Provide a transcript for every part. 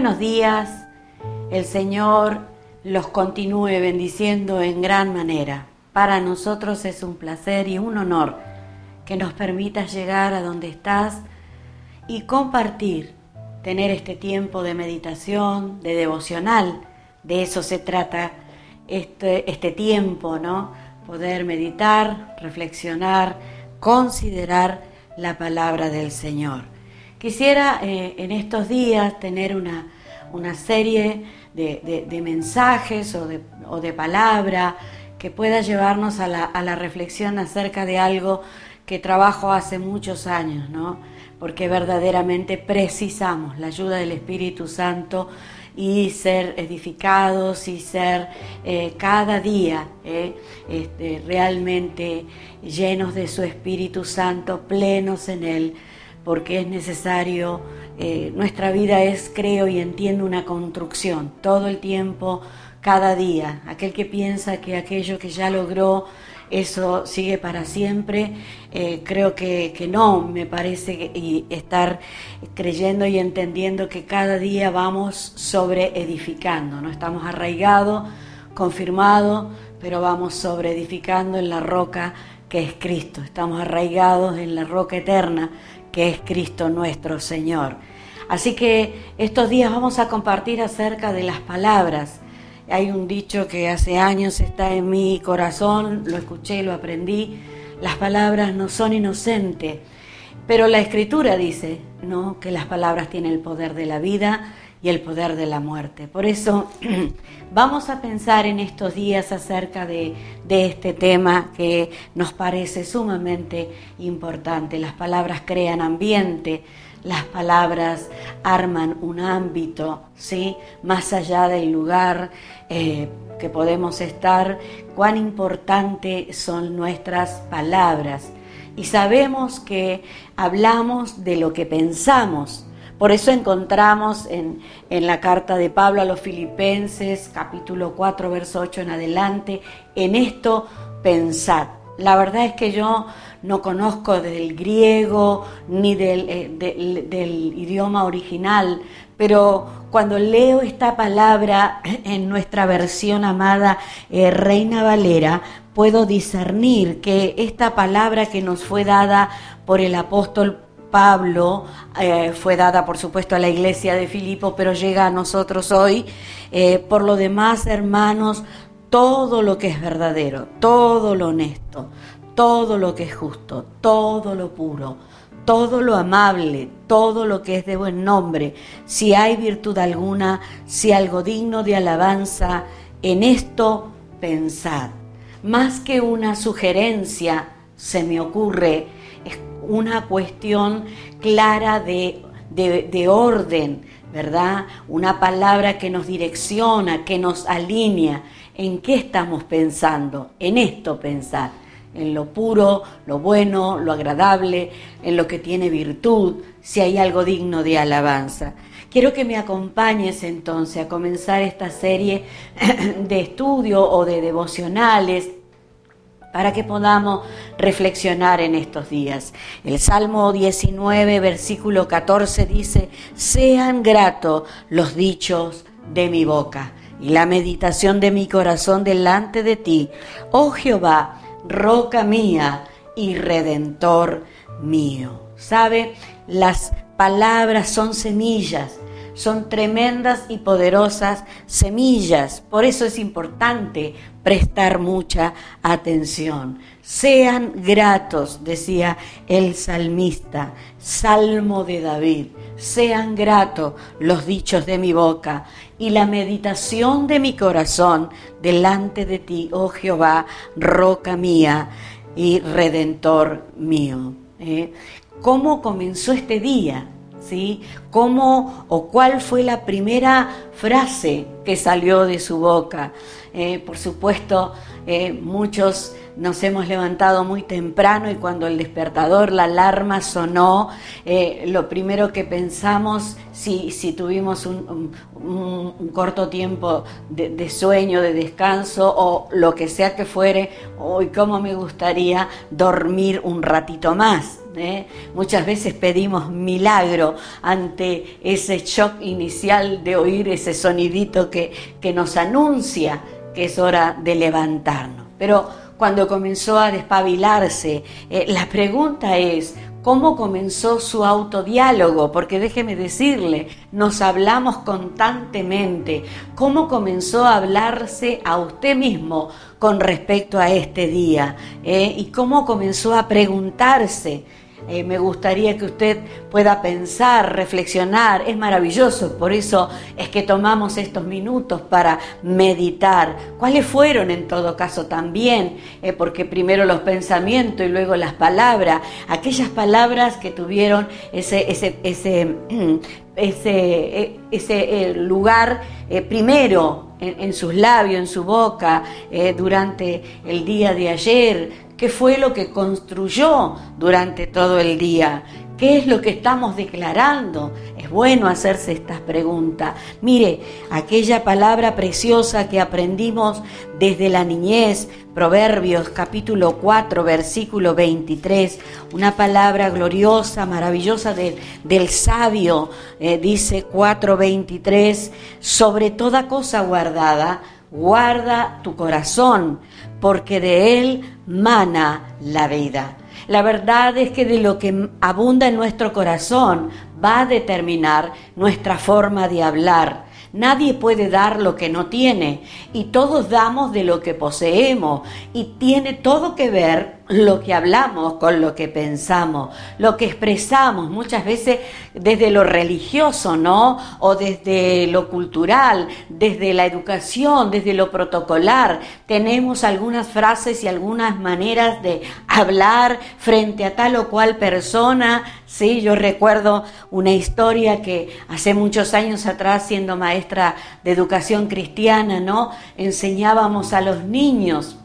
buenos días. El Señor los continúe bendiciendo en gran manera. Para nosotros es un placer y un honor que nos permitas llegar a donde estás y compartir, tener este tiempo de meditación, de devocional. De eso se trata este, este tiempo, ¿no? Poder meditar, reflexionar, considerar la palabra del Señor. Quisiera eh, en estos días tener una, una serie de, mensajes o de, o de palabra que pueda llevarnos a la, a la, reflexión acerca de algo que trabajo hace muchos años, ¿no? Porque verdaderamente precisamos la ayuda del Espíritu Santo y ser edificados y ser eh, cada día eh, este, realmente llenos de su Espíritu Santo, plenos en Él, porque es necesario, eh, nuestra vida es, creo y entiendo, una construcción, todo el tiempo, cada día. Aquel que piensa que aquello que ya logró, eso sigue para siempre. Eh, creo que, no, me parece y estar creyendo y entendiendo que cada día vamos sobre edificando, no estamos arraigados, confirmados, pero vamos sobre edificando en la roca que es Cristo, estamos arraigados en la roca eterna que es Cristo nuestro Señor. Así que estos días vamos a compartir acerca de las palabras hay un dicho que hace años está en mi corazón, lo escuché, lo aprendí. Las palabras no son inocentes, pero la escritura dice, ¿no? que las palabras tienen el poder de la vida y el poder de la muerte. Por eso vamos a pensar en estos días acerca de, de, este tema que nos parece sumamente importante. Las palabras crean ambiente, las palabras arman un ámbito, ¿sí? Más allá del lugar eh, que podemos estar, cuán importantes son nuestras palabras. Y sabemos que hablamos de lo que pensamos. Por eso encontramos en, en la carta de Pablo a los Filipenses, capítulo 4, verso 8 en adelante, en esto pensad. La verdad es que yo no conozco del griego ni eh, del, idioma original, pero cuando leo esta palabra en nuestra versión amada eh, Reina Valera, puedo discernir que esta palabra que nos fue dada por el apóstol Pablo eh, fue dada, por supuesto, a la iglesia de Filipo, pero llega a nosotros hoy. por lo demás, hermanos, todo lo que es verdadero, todo lo honesto, todo lo que es justo, todo lo puro, todo lo amable, todo lo que es de buen nombre, si hay virtud alguna, si algo digno de alabanza, en esto pensad. Más que una sugerencia, se me ocurre, una cuestión clara de, de orden, ¿verdad? Una palabra que nos direcciona, que nos alinea. ¿En qué estamos pensando? En esto pensar en lo puro, lo bueno, lo agradable, en lo que tiene virtud, si hay algo digno de alabanza. Quiero que me acompañes entonces a comenzar esta serie de estudio o de devocionales para que podamos reflexionar en estos días. El Salmo 19, versículo 14 dice, sean gratos los dichos de mi boca y la meditación de mi corazón delante de ti, oh Jehová, roca mía y redentor mío. ¿Sabe? Las palabras son semillas, son tremendas y poderosas semillas. Por eso es importante prestar mucha atención. Sean gratos, decía el salmista, Salmo de David. Sean gratos los dichos de mi boca y la meditación de mi corazón delante de ti, oh Jehová, roca mía y redentor mío. ¿Eh? ¿Cómo comenzó este día? ¿Sí? ¿Cómo o cuál fue la primera frase que salió de su boca? Eh, por supuesto, eh, muchos nos hemos levantado muy temprano y cuando el despertador, la alarma sonó, eh, lo primero que pensamos, si, si tuvimos un, corto tiempo de, sueño, de descanso o lo que sea que fuere, hoy cómo me gustaría dormir un ratito más, ¿eh? Muchas veces pedimos milagro ante ese shock inicial de oír ese sonidito que, que nos anuncia que es hora de levantarnos. Pero cuando comenzó a despabilarse, eh, la pregunta es, cómo comenzó su autodiálogo, porque déjeme decirle, nos hablamos constantemente, cómo comenzó a hablarse a usted mismo con respecto a este día ¿eh? y cómo comenzó a preguntarse eh, me gustaría que usted pueda pensar, reflexionar, es maravilloso, por eso es que tomamos estos minutos para meditar. ¿Cuáles fueron en todo caso también? Eh, porque primero los pensamientos y luego las palabras, aquellas palabras que tuvieron ese, ese, ese, ese, eh, ese lugar primero en, sus labios, en su boca, durante el día de ayer, ¿Qué fue lo que construyó durante todo el día? ¿Qué es lo que estamos declarando? Es bueno hacerse estas preguntas. Mire, aquella palabra preciosa que aprendimos desde la niñez, Proverbios capítulo 4, versículo 23, una palabra gloriosa, maravillosa del sabio, eh, dice 4.23, sobre toda cosa guardada, guarda tu corazón, porque de él mana la vida. La verdad es que de lo que abunda en nuestro corazón va a determinar nuestra forma de hablar. Nadie puede dar lo que no tiene y todos damos de lo que poseemos y tiene todo que ver lo que hablamos con lo que pensamos, lo que expresamos muchas veces desde lo religioso, ¿no? O desde lo cultural, desde la educación, desde lo protocolar. Tenemos algunas frases y algunas maneras de hablar frente a tal o cual persona. Sí, yo recuerdo una historia que hace muchos años atrás, siendo maestra de educación cristiana, ¿no? Enseñábamos a los niños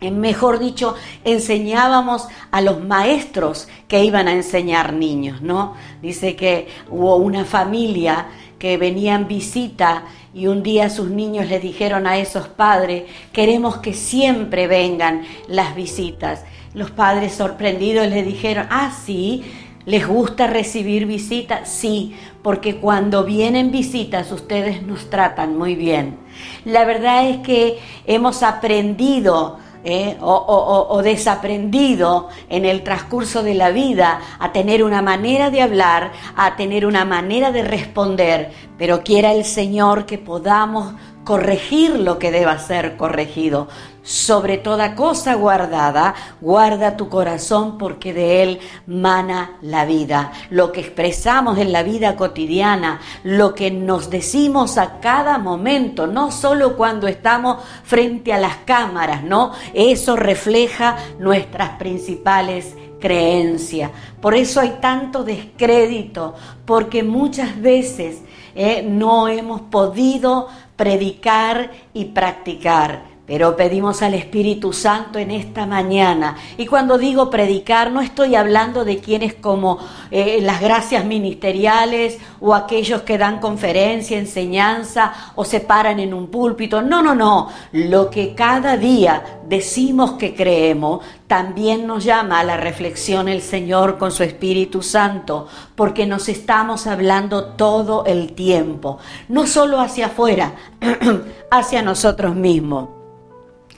mejor dicho, enseñábamos a los maestros que iban a enseñar niños, ¿no? Dice que hubo una familia que venía en visita y un día sus niños le dijeron a esos padres, queremos que siempre vengan las visitas. Los padres sorprendidos le dijeron, ah, sí, ¿les gusta recibir visitas? Sí, porque cuando vienen visitas ustedes nos tratan muy bien. La verdad es que hemos aprendido ¿eh? o, desaprendido en el transcurso de la vida a tener una manera de hablar, a tener una manera de responder, pero quiera el Señor que podamos corregir lo que deba ser corregido. Sobre toda cosa guardada, guarda tu corazón porque de él mana la vida. Lo que expresamos en la vida cotidiana, lo que nos decimos a cada momento, no solo cuando estamos frente a las cámaras, ¿no? Eso refleja nuestras principales creencias. Por eso hay tanto descrédito, porque muchas veces eh, no hemos podido predicar y practicar. Pero pedimos al Espíritu Santo en esta mañana. Y cuando digo predicar, no estoy hablando de quienes como eh, las gracias ministeriales o aquellos que dan conferencia, enseñanza o se paran en un púlpito. No, no, no. Lo que cada día decimos que creemos, también nos llama a la reflexión el Señor con su Espíritu Santo, porque nos estamos hablando todo el tiempo, no solo hacia afuera, hacia nosotros mismos.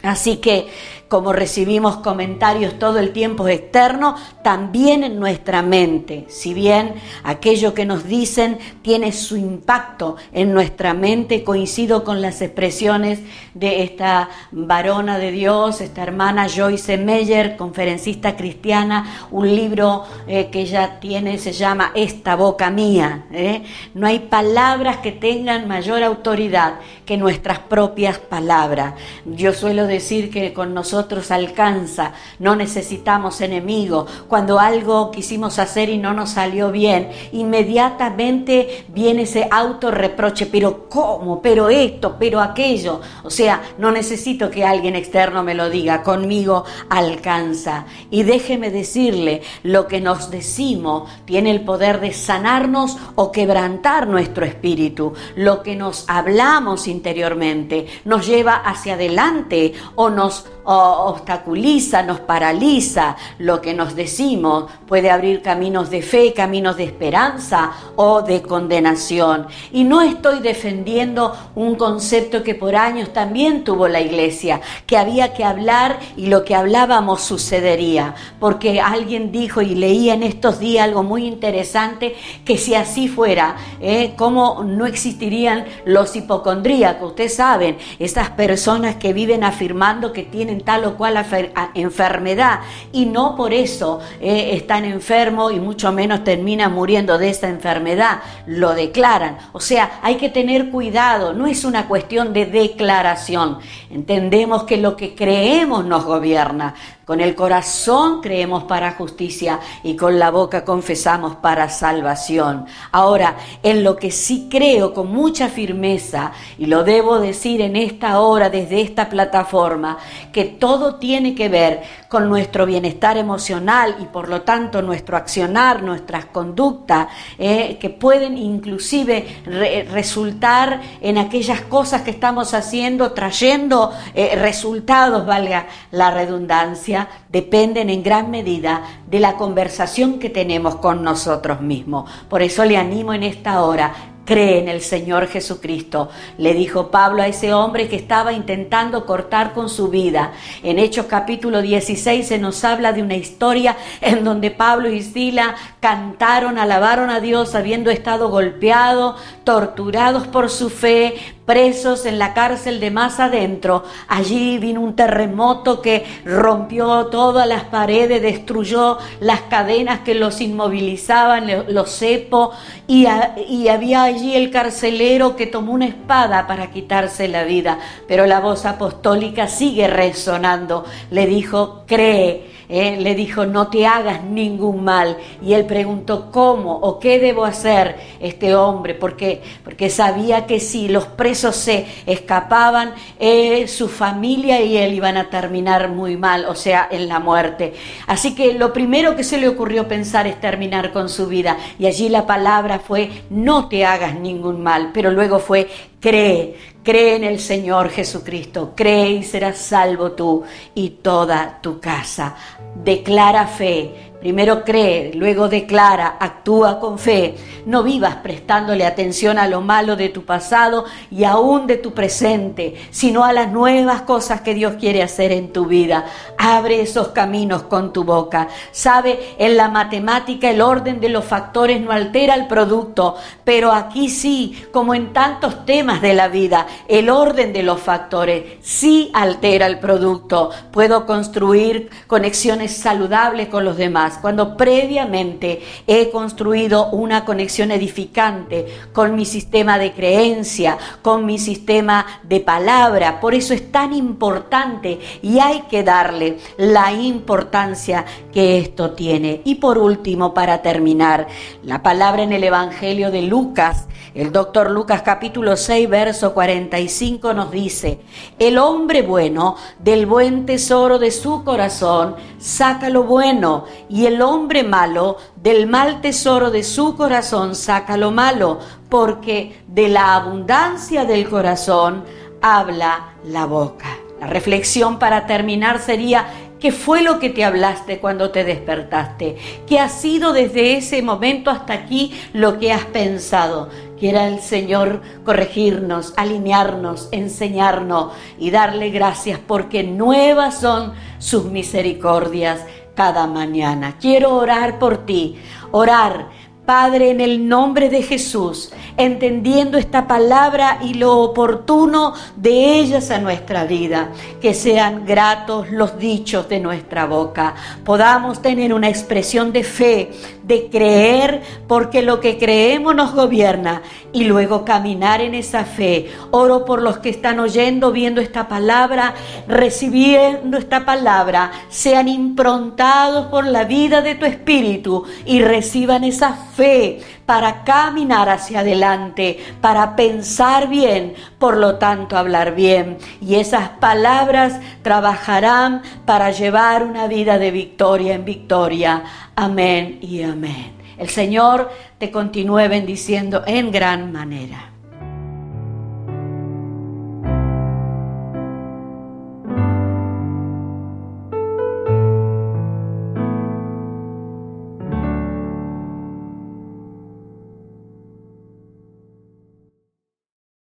Así que como recibimos comentarios todo el tiempo externos, también en nuestra mente. Si bien aquello que nos dicen tiene su impacto en nuestra mente, coincido con las expresiones de esta varona de Dios, esta hermana Joyce Meyer, conferencista cristiana, un libro eh, que ella tiene, se llama Esta boca mía. ¿eh? No hay palabras que tengan mayor autoridad que nuestras propias palabras. Yo suelo decir que con nosotros alcanza, no necesitamos enemigos. Cuando algo quisimos hacer y no nos salió bien, inmediatamente viene ese autorreproche, pero ¿cómo? Pero esto, pero aquello. O sea, no necesito que alguien externo me lo diga, conmigo alcanza. Y déjeme decirle, lo que nos decimos tiene el poder de sanarnos o quebrantar nuestro espíritu. Lo que nos hablamos interiormente nos lleva hacia adelante o nos obstaculiza, nos paraliza lo que nos decimos, puede abrir caminos de fe, caminos de esperanza o de condenación. Y no estoy defendiendo un concepto que por años también tuvo la iglesia, que había que hablar y lo que hablábamos sucedería, porque alguien dijo y leía en estos días algo muy interesante, que si así fuera, ¿eh? ¿cómo no existirían los hipocondríacos? Ustedes saben, esas personas que viven afirmando que tienen tal o cual enfermedad y no por eso eh, están enfermos y mucho menos terminan muriendo de esa enfermedad, lo declaran. O sea, hay que tener cuidado, no es una cuestión de declaración. Entendemos que lo que creemos nos gobierna. Con el corazón creemos para justicia y con la boca confesamos para salvación. Ahora, en lo que sí creo con mucha firmeza, y lo debo decir en esta hora desde esta plataforma, que todo tiene que ver con nuestro bienestar emocional y por lo tanto nuestro accionar, nuestras conductas, eh, que pueden inclusive resultar en aquellas cosas que estamos haciendo, trayendo eh, resultados, valga la redundancia dependen en gran medida de la conversación que tenemos con nosotros mismos. Por eso le animo en esta hora cree en el Señor Jesucristo, le dijo Pablo a ese hombre que estaba intentando cortar con su vida. En Hechos capítulo 16 se nos habla de una historia en donde Pablo y Sila cantaron, alabaron a Dios habiendo estado golpeados, torturados por su fe, presos en la cárcel de más adentro. Allí vino un terremoto que rompió todas las paredes, destruyó las cadenas que los inmovilizaban, los cepos, y, y había allí el carcelero que tomó una espada para quitarse la vida. Pero la voz apostólica sigue resonando. Le dijo, cree ¿eh? le dijo, no te hagas ningún mal. Y él preguntó, ¿cómo o qué debo hacer este hombre? Porque, porque sabía que si los presos se escapaban, eh, su familia y él iban a terminar muy mal, o sea, en la muerte. Así que lo primero que se le ocurrió pensar es terminar con su vida. Y allí la palabra fue, no te hagas ningún mal, pero luego fue, cree, cree en el Señor Jesucristo, cree y serás salvo tú y toda tu casa. Declara fe, Primero cree, luego declara, actúa con fe. No vivas prestándole atención a lo malo de tu pasado y aún de tu presente, sino a las nuevas cosas que Dios quiere hacer en tu vida. Abre esos caminos con tu boca. Sabe, en la matemática el orden de los factores no altera el producto, pero aquí sí, como en tantos temas de la vida, el orden de los factores sí altera el producto. Puedo construir conexiones saludables con los demás cuando previamente he construido una conexión edificante con mi sistema de creencia, con mi sistema de palabra. Por eso es tan importante y hay que darle la importancia que esto tiene. Y por último, para terminar, la palabra en el Evangelio de Lucas, el doctor Lucas capítulo 6, verso 45 nos dice, el hombre bueno del buen tesoro de su corazón saca lo bueno y y el hombre malo del mal tesoro de su corazón saca lo malo, porque de la abundancia del corazón habla la boca. La reflexión para terminar sería, ¿qué fue lo que te hablaste cuando te despertaste? ¿Qué ha sido desde ese momento hasta aquí lo que has pensado? Quiera el Señor corregirnos, alinearnos, enseñarnos y darle gracias porque nuevas son sus misericordias cada mañana. Quiero orar por ti, orar Padre, en el nombre de Jesús, entendiendo esta palabra y lo oportuno de ellas a nuestra vida, que sean gratos los dichos de nuestra boca, podamos tener una expresión de fe, de creer, porque lo que creemos nos gobierna, y luego caminar en esa fe. Oro por los que están oyendo, viendo esta palabra, recibiendo esta palabra, sean improntados por la vida de tu Espíritu y reciban esa fe fe para caminar hacia adelante, para pensar bien, por lo tanto hablar bien. Y esas palabras trabajarán para llevar una vida de victoria en victoria. Amén y amén. El Señor te continúe bendiciendo en gran manera.